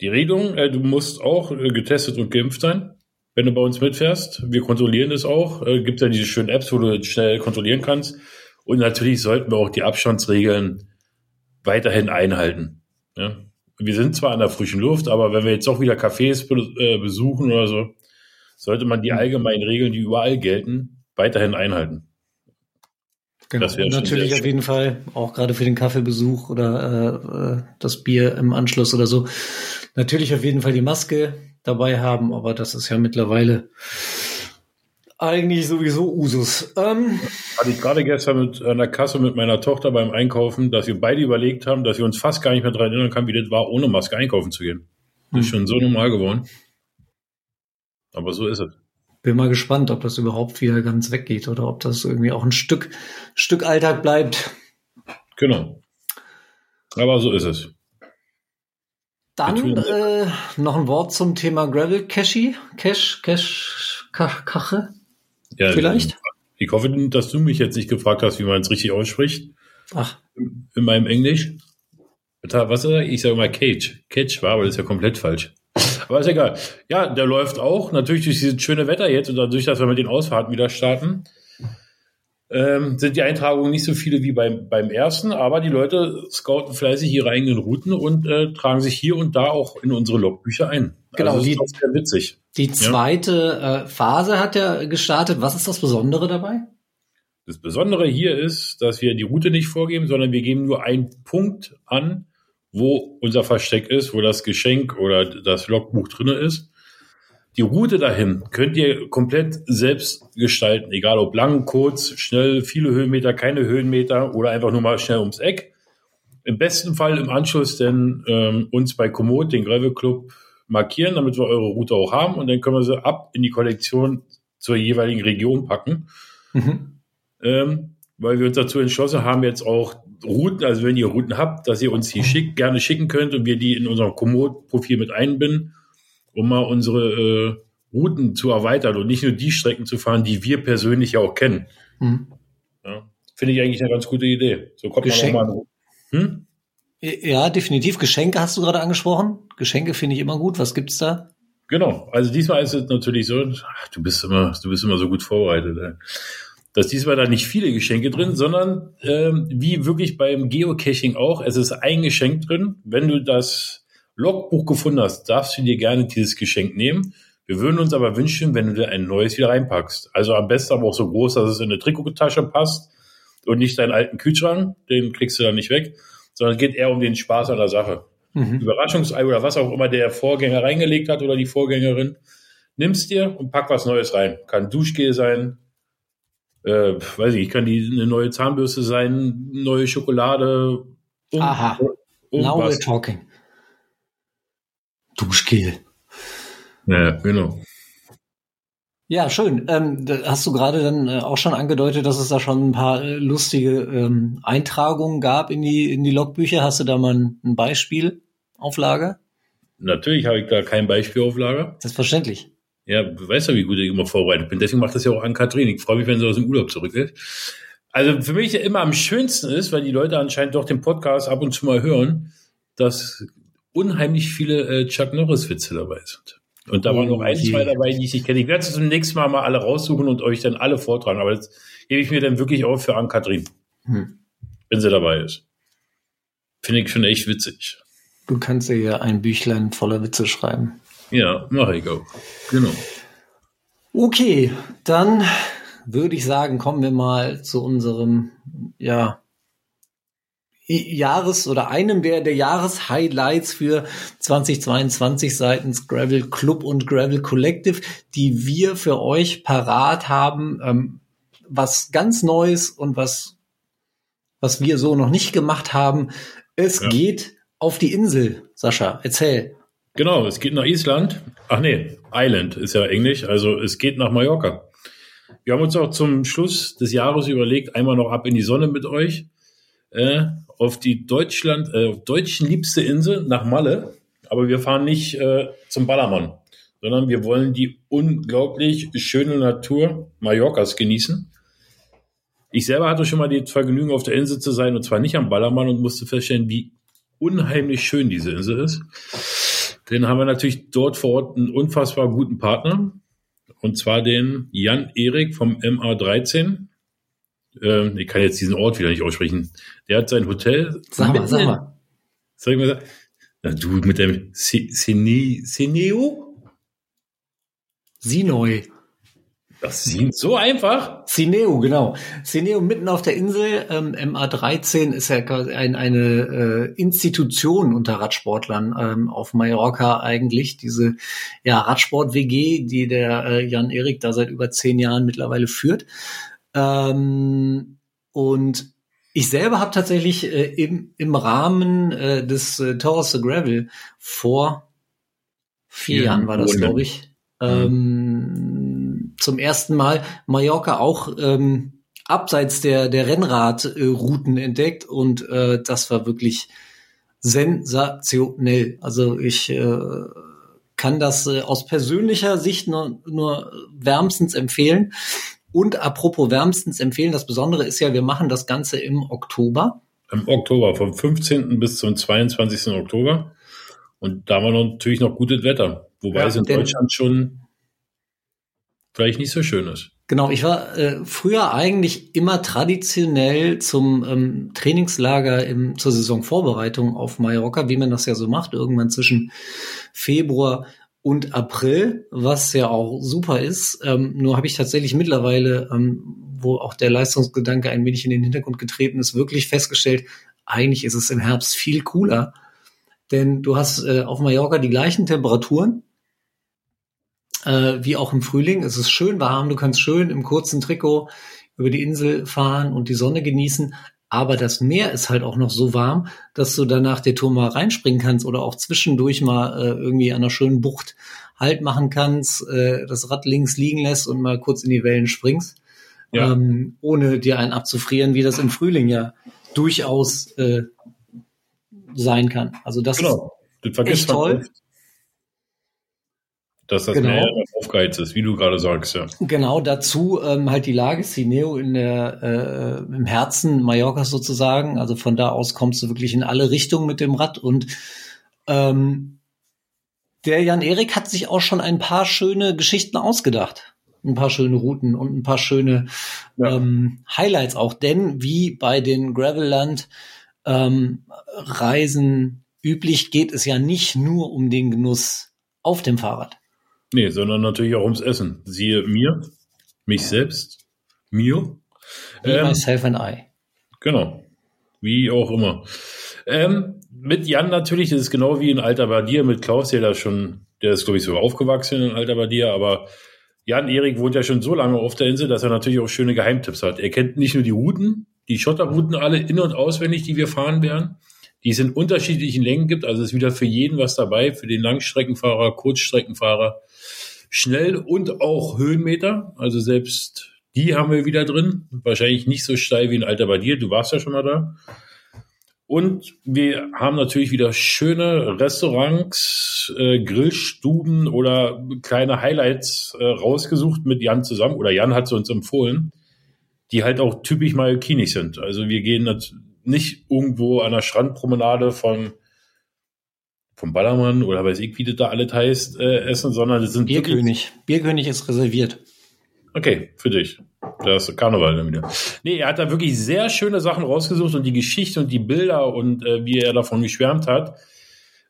[SPEAKER 3] Die Regelung, äh, du musst auch äh, getestet und geimpft sein wenn du bei uns mitfährst. Wir kontrollieren das auch. Äh, gibt ja diese schönen Apps, wo du schnell kontrollieren kannst. Und natürlich sollten wir auch die Abstandsregeln weiterhin einhalten. Ja? Wir sind zwar an der frischen Luft, aber wenn wir jetzt auch wieder Cafés äh, besuchen oder so, sollte man die allgemeinen Regeln, die überall gelten, weiterhin einhalten.
[SPEAKER 2] Genau. Natürlich auf jeden Fall auch gerade für den Kaffeebesuch oder äh, das Bier im Anschluss oder so. Natürlich auf jeden Fall die Maske, dabei haben, aber das ist ja mittlerweile eigentlich sowieso Usus. Ähm,
[SPEAKER 3] Hatte ich gerade gestern mit der Kasse mit meiner Tochter beim Einkaufen, dass wir beide überlegt haben, dass wir uns fast gar nicht mehr daran erinnern können, wie das war, ohne Maske einkaufen zu gehen. Das ist hm. schon so normal geworden. Aber so ist es.
[SPEAKER 2] Bin mal gespannt, ob das überhaupt wieder ganz weggeht oder ob das irgendwie auch ein Stück, Stück Alltag bleibt.
[SPEAKER 3] Genau. Aber so ist es.
[SPEAKER 2] Dann äh, noch ein Wort zum Thema Gravel Cache, Cache, Cache, Kache. Ja, Vielleicht?
[SPEAKER 3] Ich hoffe, dass du mich jetzt nicht gefragt hast, wie man es richtig ausspricht.
[SPEAKER 2] Ach.
[SPEAKER 3] In meinem Englisch. Was ist Ich sage mal Cage. Cage war, aber das ist ja komplett falsch. Aber ist egal. Ja, der läuft auch. Natürlich durch dieses schöne Wetter jetzt und dadurch, dass wir mit den Ausfahrten wieder starten ähm, sind die Eintragungen nicht so viele wie beim, beim ersten, aber die Leute scouten fleißig ihre eigenen Routen und äh, tragen sich hier und da auch in unsere Logbücher ein.
[SPEAKER 2] Genau, also die, ist sehr witzig. Die zweite ja? äh, Phase hat ja gestartet. Was ist das Besondere dabei?
[SPEAKER 3] Das Besondere hier ist, dass wir die Route nicht vorgeben, sondern wir geben nur einen Punkt an, wo unser Versteck ist, wo das Geschenk oder das Logbuch drinne ist. Die Route dahin könnt ihr komplett selbst gestalten, egal ob lang, kurz, schnell, viele Höhenmeter, keine Höhenmeter oder einfach nur mal schnell ums Eck. Im besten Fall im Anschluss denn ähm, uns bei Komoot, den Gravel Club, markieren, damit wir eure Route auch haben und dann können wir sie ab in die Kollektion zur jeweiligen Region packen. Mhm. Ähm, weil wir uns dazu entschlossen haben, jetzt auch Routen, also wenn ihr Routen habt, dass ihr uns die schick, gerne schicken könnt und wir die in unserem Komoot-Profil mit einbinden um mal unsere äh, Routen zu erweitern und nicht nur die Strecken zu fahren, die wir persönlich ja auch kennen. Mhm. Ja, Finde ich eigentlich eine ganz gute Idee. So kommt Geschenk man nochmal. Hm?
[SPEAKER 2] Ja, definitiv. Geschenke hast du gerade angesprochen. Geschenke finde ich immer gut. Was gibt's da?
[SPEAKER 3] Genau. Also diesmal ist es natürlich so, ach, du bist immer, du bist immer so gut vorbereitet. Ey. Dass diesmal da nicht viele Geschenke drin, sondern ähm, wie wirklich beim Geocaching auch, es ist ein Geschenk drin. Wenn du das Logbuch gefunden hast, darfst du dir gerne dieses Geschenk nehmen. Wir würden uns aber wünschen, wenn du dir ein neues wieder reinpackst. Also am besten aber auch so groß, dass es in eine Trikottasche passt und nicht deinen alten Kühlschrank, den kriegst du dann nicht weg, sondern es geht eher um den Spaß an der Sache. Mhm. Überraschungsei oder was auch immer der Vorgänger reingelegt hat oder die Vorgängerin, nimmst dir und pack was Neues rein. Kann Duschgel sein, äh, weiß ich, kann die eine neue Zahnbürste sein, neue Schokolade.
[SPEAKER 2] Um, Aha. Um Now we're talking. Duschgel.
[SPEAKER 3] Ja, genau.
[SPEAKER 2] Ja, schön. Ähm, hast du gerade dann äh, auch schon angedeutet, dass es da schon ein paar äh, lustige ähm, Eintragungen gab in die, in die Logbücher? Hast du da mal ein, ein Beispiel auf Lager?
[SPEAKER 3] Natürlich habe ich da kein Beispiel auf Lager.
[SPEAKER 2] Selbstverständlich.
[SPEAKER 3] Ja, du weißt ja, wie gut ich immer vorbereitet bin. Deswegen macht das ja auch an Kathrin. Ich freue mich, wenn sie aus dem Urlaub zurück ist. Also für mich immer am schönsten ist, weil die Leute anscheinend doch den Podcast ab und zu mal hören, dass unheimlich viele äh, Chuck Norris-Witze dabei sind. Und da waren noch ein, zwei dabei, die ich nicht kenne. Ich werde es zum nächsten Mal mal alle raussuchen und euch dann alle vortragen. Aber das gebe ich mir dann wirklich auf für Ann-Kathrin. Hm. Wenn sie dabei ist. Finde ich schon echt witzig.
[SPEAKER 2] Du kannst ja ein Büchlein voller Witze schreiben.
[SPEAKER 3] Ja, mache ich auch. Genau.
[SPEAKER 2] Okay, dann würde ich sagen, kommen wir mal zu unserem, ja, Jahres- oder einem der, der Jahreshighlights für 2022 seitens Gravel Club und Gravel Collective, die wir für euch parat haben. Ähm, was ganz Neues und was, was wir so noch nicht gemacht haben. Es ja. geht auf die Insel. Sascha, erzähl.
[SPEAKER 3] Genau, es geht nach Island. Ach nee, Island ist ja Englisch. Also es geht nach Mallorca. Wir haben uns auch zum Schluss des Jahres überlegt, einmal noch ab in die Sonne mit euch, äh, auf die Deutschland, äh, deutschen liebste Insel nach Malle. Aber wir fahren nicht äh, zum Ballermann, sondern wir wollen die unglaublich schöne Natur Mallorcas genießen. Ich selber hatte schon mal die Vergnügen, auf der Insel zu sein, und zwar nicht am Ballermann und musste feststellen, wie unheimlich schön diese Insel ist. Den haben wir natürlich dort vor Ort einen unfassbar guten Partner, und zwar den Jan Erik vom MA13. Ähm, ich kann jetzt diesen Ort wieder nicht aussprechen. Der hat sein Hotel.
[SPEAKER 2] Sag mal, sag mal.
[SPEAKER 3] Sag ich mal, na, du mit dem Sineo?
[SPEAKER 2] Sinoi.
[SPEAKER 3] Das ist so einfach.
[SPEAKER 2] Cineo, genau. Cineo mitten auf der Insel. Ähm, MA13 ist ja ein, eine äh, Institution unter Radsportlern ähm, auf Mallorca eigentlich. Diese ja, Radsport-WG, die der äh, Jan-Erik da seit über zehn Jahren mittlerweile führt. Ähm, und ich selber habe tatsächlich äh, im, im Rahmen äh, des äh, Taurus the Gravel vor vier ja, Jahren war das, glaube ich. Mhm. Ähm, zum ersten Mal Mallorca auch ähm, abseits der, der Rennradrouten entdeckt und äh, das war wirklich sensationell. Also ich äh, kann das äh, aus persönlicher Sicht nur, nur wärmstens empfehlen. Und apropos wärmstens empfehlen, das Besondere ist ja, wir machen das Ganze im Oktober.
[SPEAKER 3] Im Oktober, vom 15. bis zum 22. Oktober. Und da war natürlich noch gutes Wetter. Wobei ja, es in Deutschland schon vielleicht nicht so schön ist.
[SPEAKER 2] Genau, ich war äh, früher eigentlich immer traditionell zum ähm, Trainingslager im, zur Saisonvorbereitung auf Mallorca, wie man das ja so macht, irgendwann zwischen Februar und April, was ja auch super ist. Ähm, nur habe ich tatsächlich mittlerweile, ähm, wo auch der Leistungsgedanke ein wenig in den Hintergrund getreten ist, wirklich festgestellt, eigentlich ist es im Herbst viel cooler. Denn du hast äh, auf Mallorca die gleichen Temperaturen, äh, wie auch im Frühling. Es ist schön warm, du kannst schön im kurzen Trikot über die Insel fahren und die Sonne genießen. Aber das Meer ist halt auch noch so warm, dass du danach der Tour mal reinspringen kannst oder auch zwischendurch mal äh, irgendwie an einer schönen Bucht Halt machen kannst, äh, das Rad links liegen lässt und mal kurz in die Wellen springst, ja. ähm, ohne dir einen abzufrieren, wie das im Frühling ja durchaus äh, sein kann. Also das genau. ist echt toll. Oft
[SPEAKER 3] dass das genau. Meer aufgeheizt ist, wie du gerade sagst, ja.
[SPEAKER 2] Genau, dazu ähm, halt die Lage Cineo in der äh, im Herzen Mallorcas sozusagen. Also von da aus kommst du wirklich in alle Richtungen mit dem Rad und ähm, der Jan Erik hat sich auch schon ein paar schöne Geschichten ausgedacht. Ein paar schöne Routen und ein paar schöne ja. ähm, Highlights auch. Denn wie bei den Gravelland ähm, üblich geht es ja nicht nur um den Genuss auf dem Fahrrad.
[SPEAKER 3] Nee, sondern natürlich auch ums Essen. Siehe mir, mich selbst, mir.
[SPEAKER 2] Me, ähm, myself and I.
[SPEAKER 3] Genau. Wie auch immer. Ähm, mit Jan natürlich, das ist genau wie in Alter Badia mit Klaus, der da schon, der ist, glaube ich, so aufgewachsen in Alter Badia, aber Jan Erik wohnt ja schon so lange auf der Insel, dass er natürlich auch schöne Geheimtipps hat. Er kennt nicht nur die Routen, die Schotterrouten alle in- und auswendig, die wir fahren werden, die es in unterschiedlichen Längen gibt. Also ist wieder für jeden was dabei, für den Langstreckenfahrer, Kurzstreckenfahrer, schnell und auch Höhenmeter. Also selbst die haben wir wieder drin. Wahrscheinlich nicht so steil wie ein Alter bei dir. Du warst ja schon mal da. Und wir haben natürlich wieder schöne Restaurants, äh, Grillstuben oder kleine Highlights äh, rausgesucht mit Jan zusammen. Oder Jan hat sie uns empfohlen, die halt auch typisch mallorquinisch sind. Also wir gehen nicht irgendwo an der Strandpromenade von vom Ballermann oder weiß ich, wie das da alles heißt, äh, essen, sondern das sind
[SPEAKER 2] Bierkönig. Bierkönig ist reserviert.
[SPEAKER 3] Okay, für dich. Da ist Karneval dann wieder. Nee, er hat da wirklich sehr schöne Sachen rausgesucht und die Geschichte und die Bilder und äh, wie er davon geschwärmt hat,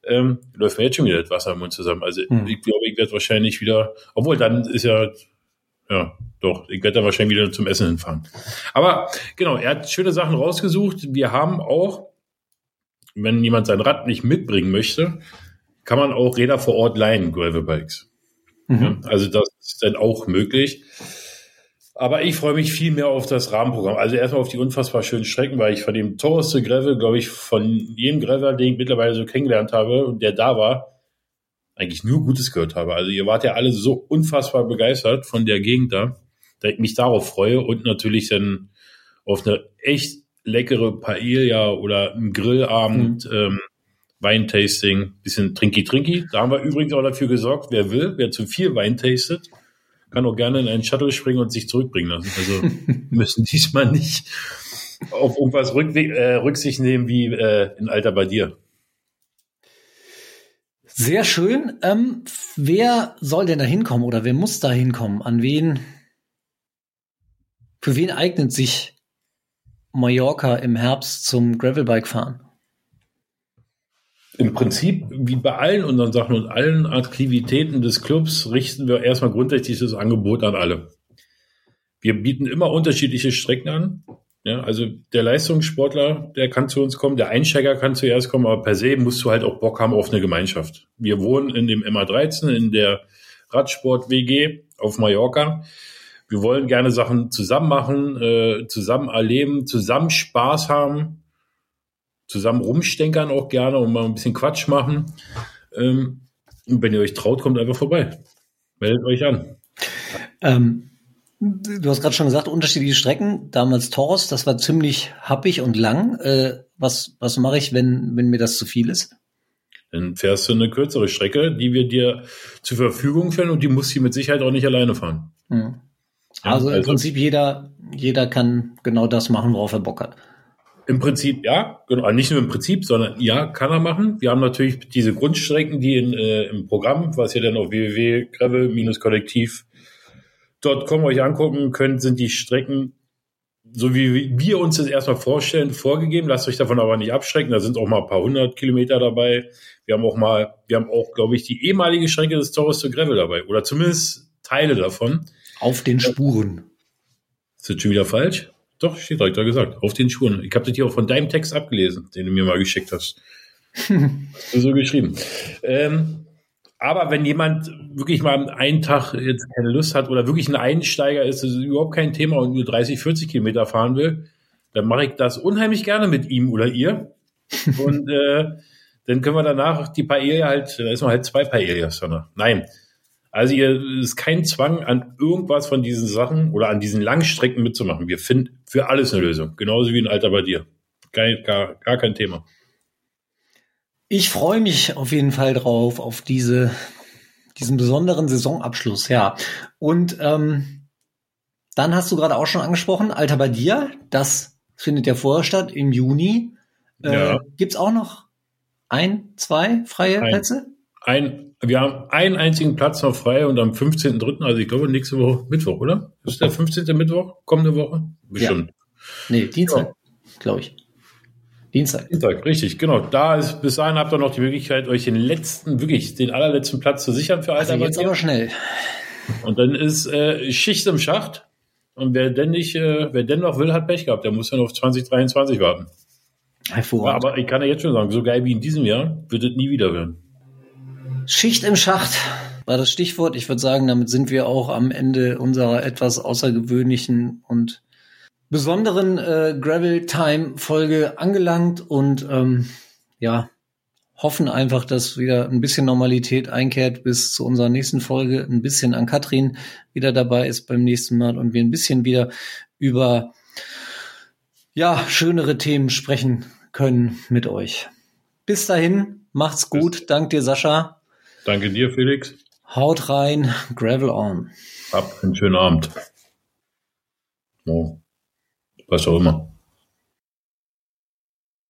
[SPEAKER 3] ähm, läuft mir jetzt schon wieder das Wasser im Mund zusammen. Also hm. ich glaube, ich werde wahrscheinlich wieder, obwohl dann ist ja, ja, doch, ich werde dann wahrscheinlich wieder zum Essen hinfahren. Aber genau, er hat schöne Sachen rausgesucht. Wir haben auch wenn jemand sein Rad nicht mitbringen möchte, kann man auch Räder vor Ort leihen, Gravelbikes. Mhm. Ja, also das ist dann auch möglich. Aber ich freue mich viel mehr auf das Rahmenprogramm. Also erstmal auf die unfassbar schönen Strecken, weil ich von dem teuerste Gravel, glaube ich, von jedem Gravel, den ich mittlerweile so kennengelernt habe und der da war, eigentlich nur Gutes gehört habe. Also ihr wart ja alle so unfassbar begeistert von der Gegend da. mich darauf freue und natürlich dann auf eine echt leckere Paella oder einen Grillabend, mhm. ähm, Weintasting, bisschen Trinky-Trinky. Da haben wir übrigens auch dafür gesorgt, wer will, wer zu viel Wein tastet, kann auch gerne in einen Shuttle springen und sich zurückbringen lassen. Also [LAUGHS] müssen diesmal nicht auf irgendwas äh, Rücksicht nehmen wie äh, in Alter bei dir.
[SPEAKER 2] Sehr schön. Ähm, wer soll denn da hinkommen oder wer muss da hinkommen? An wen? Für wen eignet sich Mallorca im Herbst zum Gravelbike fahren?
[SPEAKER 3] Im Prinzip, wie bei allen unseren Sachen und allen Aktivitäten des Clubs, richten wir erstmal grundsätzlich das Angebot an alle. Wir bieten immer unterschiedliche Strecken an. Ja, also der Leistungssportler, der kann zu uns kommen, der Einsteiger kann zuerst kommen, aber per se musst du halt auch Bock haben auf eine Gemeinschaft. Wir wohnen in dem MA13, in der Radsport-WG auf Mallorca. Wir wollen gerne Sachen zusammen machen, äh, zusammen erleben, zusammen Spaß haben, zusammen rumstenkern auch gerne und mal ein bisschen Quatsch machen. Ähm, und wenn ihr euch traut, kommt einfach vorbei. Meldet euch an.
[SPEAKER 2] Ähm, Du hast gerade schon gesagt, unterschiedliche Strecken. Damals Toros, das war ziemlich happig und lang. Äh, was was mache ich, wenn, wenn mir das zu viel ist?
[SPEAKER 3] Dann fährst du eine kürzere Strecke, die wir dir zur Verfügung stellen und die musst du mit Sicherheit auch nicht alleine fahren.
[SPEAKER 2] Hm. Also, ja, also im Prinzip jeder, jeder kann genau das machen, worauf er Bock hat.
[SPEAKER 3] Im Prinzip ja, genau, nicht nur im Prinzip, sondern ja, kann er machen. Wir haben natürlich diese Grundstrecken, die in, äh, im Programm, was ihr dann auf www.gravel-kollektiv .com euch angucken könnt, sind die Strecken, so wie wir uns das erstmal vorstellen, vorgegeben. Lasst euch davon aber nicht abschrecken. Da sind auch mal ein paar hundert Kilometer dabei. Wir haben auch mal, wir haben auch, glaube ich, die ehemalige Strecke des Torres zu Gravel dabei. Oder zumindest Teile davon.
[SPEAKER 2] Auf den Spuren.
[SPEAKER 3] Ist das schon wieder falsch? Doch, steht direkt da gesagt. Auf den Spuren. Ich habe das hier auch von deinem Text abgelesen, den du mir mal geschickt hast. [LAUGHS] hast du so geschrieben. Ähm, aber wenn jemand wirklich mal einen Tag jetzt keine Lust hat oder wirklich ein Einsteiger ist, das ist überhaupt kein Thema und nur 30, 40 Kilometer fahren will, dann mache ich das unheimlich gerne mit ihm oder ihr. [LAUGHS] und äh, dann können wir danach die Paella halt, da ist man halt zwei Paellas danach. Nein. Also ihr ist kein Zwang an irgendwas von diesen Sachen oder an diesen Langstrecken mitzumachen. Wir finden für alles eine Lösung. Genauso wie ein Alter bei dir. Kein, gar, gar kein Thema.
[SPEAKER 2] Ich freue mich auf jeden Fall drauf, auf diese, diesen besonderen Saisonabschluss, ja. Und ähm, dann hast du gerade auch schon angesprochen, Alter bei dir, das findet ja vorher statt im Juni. Äh, ja. Gibt's auch noch ein, zwei freie ein, Plätze?
[SPEAKER 3] Ein, wir haben einen einzigen Platz noch frei und am 15.3., also ich glaube nächste Woche Mittwoch, oder? Ist der 15. Mittwoch, kommende Woche?
[SPEAKER 2] Bestimmt. Ja. Nee, Dienstag, ja. glaube ich. Dienstag.
[SPEAKER 3] Dienstag, richtig, genau. Da ist, bis dahin habt ihr noch die Möglichkeit, euch den letzten, wirklich den allerletzten Platz zu sichern für
[SPEAKER 2] Alter. Also jetzt aber schnell.
[SPEAKER 3] Und dann ist äh, Schicht im Schacht. Und wer denn nicht, äh, wer denn noch will, hat Pech gehabt. Der muss dann auf 2023 warten. Hervorragend. Ja, aber ich kann ja jetzt schon sagen, so geil wie in diesem Jahr wird es nie wieder werden.
[SPEAKER 2] Schicht im Schacht war das Stichwort. Ich würde sagen, damit sind wir auch am Ende unserer etwas außergewöhnlichen und besonderen äh, Gravel Time Folge angelangt und ähm, ja, hoffen einfach, dass wieder ein bisschen Normalität einkehrt bis zu unserer nächsten Folge. Ein bisschen an Katrin wieder dabei ist beim nächsten Mal und wir ein bisschen wieder über ja, schönere Themen sprechen können mit euch. Bis dahin, macht's gut. Dank dir, Sascha.
[SPEAKER 3] Danke dir, Felix.
[SPEAKER 2] Haut rein, Gravel on.
[SPEAKER 3] Habt einen schönen Abend. Oh was auch immer.